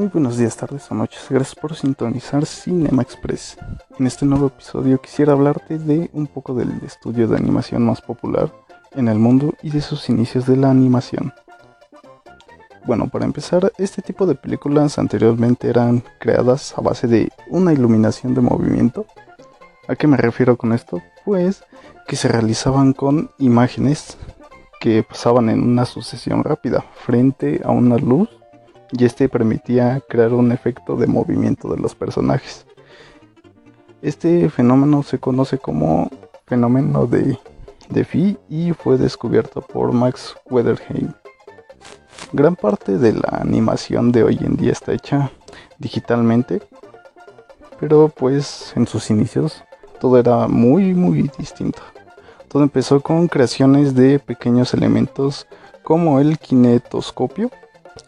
Muy buenos días, tardes o noches. Gracias por sintonizar Cinema Express. En este nuevo episodio quisiera hablarte de un poco del estudio de animación más popular en el mundo y de sus inicios de la animación. Bueno, para empezar, este tipo de películas anteriormente eran creadas a base de una iluminación de movimiento. ¿A qué me refiero con esto? Pues que se realizaban con imágenes que pasaban en una sucesión rápida frente a una luz y este permitía crear un efecto de movimiento de los personajes. Este fenómeno se conoce como fenómeno de, de y fue descubierto por Max Weatherheim. Gran parte de la animación de hoy en día está hecha digitalmente, pero pues en sus inicios todo era muy muy distinto. Todo empezó con creaciones de pequeños elementos como el kinetoscopio.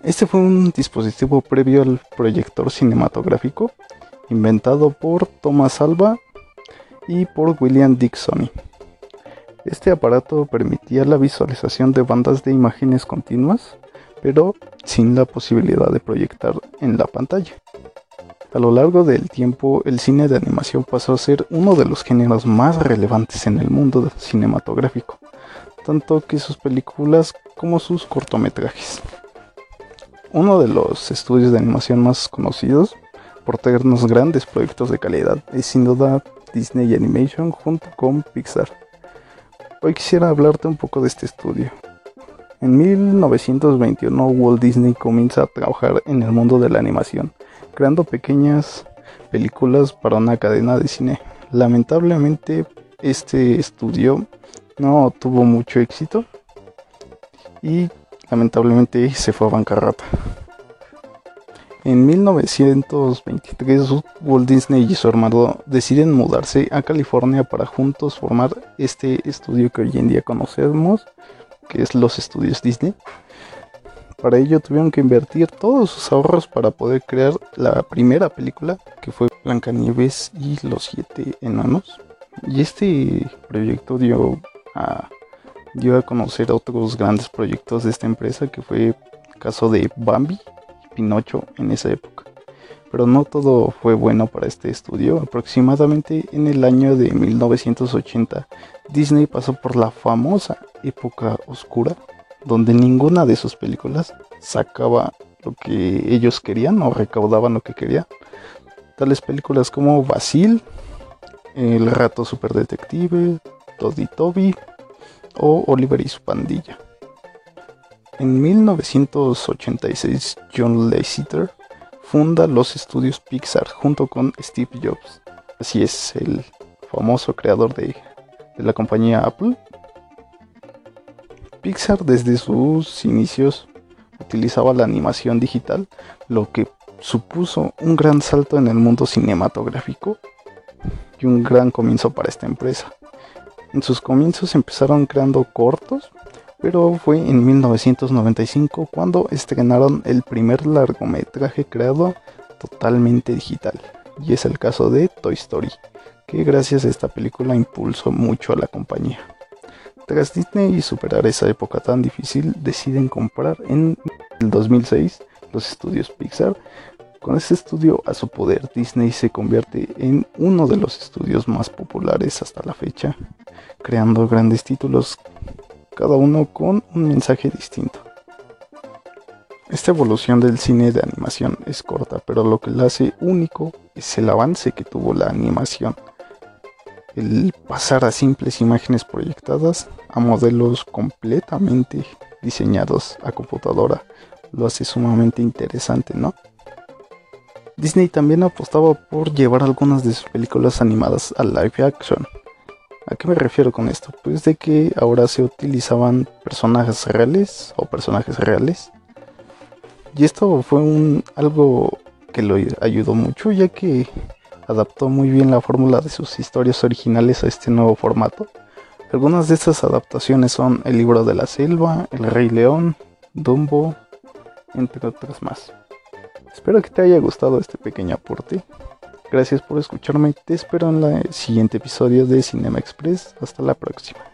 Este fue un dispositivo previo al proyector cinematográfico inventado por Thomas Alva y por William Dixon. Este aparato permitía la visualización de bandas de imágenes continuas, pero sin la posibilidad de proyectar en la pantalla. A lo largo del tiempo, el cine de animación pasó a ser uno de los géneros más relevantes en el mundo cinematográfico, tanto que sus películas como sus cortometrajes. Uno de los estudios de animación más conocidos por tenernos grandes proyectos de calidad es sin duda Disney Animation junto con Pixar. Hoy quisiera hablarte un poco de este estudio. En 1921 Walt Disney comienza a trabajar en el mundo de la animación creando pequeñas películas para una cadena de cine. Lamentablemente este estudio no tuvo mucho éxito y lamentablemente se fue a bancarrota. En 1923 Walt Disney y su hermano deciden mudarse a California para juntos formar este estudio que hoy en día conocemos, que es los estudios Disney. Para ello tuvieron que invertir todos sus ahorros para poder crear la primera película, que fue Blancanieves y los siete enanos. Y este proyecto dio a, dio a conocer otros grandes proyectos de esta empresa, que fue el caso de Bambi y Pinocho en esa época. Pero no todo fue bueno para este estudio. Aproximadamente en el año de 1980, Disney pasó por la famosa época oscura donde ninguna de sus películas sacaba lo que ellos querían o recaudaban lo que querían. Tales películas como Basil, El rato super detective, Toddy Toby o Oliver y su pandilla. En 1986 John Lasseter funda los estudios Pixar junto con Steve Jobs. Así es, el famoso creador de, de la compañía Apple Pixar desde sus inicios utilizaba la animación digital, lo que supuso un gran salto en el mundo cinematográfico y un gran comienzo para esta empresa. En sus comienzos empezaron creando cortos, pero fue en 1995 cuando estrenaron el primer largometraje creado totalmente digital, y es el caso de Toy Story, que gracias a esta película impulsó mucho a la compañía. Tras Disney y superar esa época tan difícil, deciden comprar en el 2006 los estudios Pixar. Con este estudio a su poder, Disney se convierte en uno de los estudios más populares hasta la fecha, creando grandes títulos, cada uno con un mensaje distinto. Esta evolución del cine de animación es corta, pero lo que la hace único es el avance que tuvo la animación el pasar a simples imágenes proyectadas a modelos completamente diseñados a computadora lo hace sumamente interesante, ¿no? Disney también apostaba por llevar algunas de sus películas animadas a live action. ¿A qué me refiero con esto? Pues de que ahora se utilizaban personajes reales o personajes reales. Y esto fue algo que lo ayudó mucho ya que adaptó muy bien la fórmula de sus historias originales a este nuevo formato. Algunas de estas adaptaciones son El libro de la selva, El rey león, Dumbo, entre otras más. Espero que te haya gustado este pequeño aporte. Gracias por escucharme. Te espero en el siguiente episodio de Cinema Express. Hasta la próxima.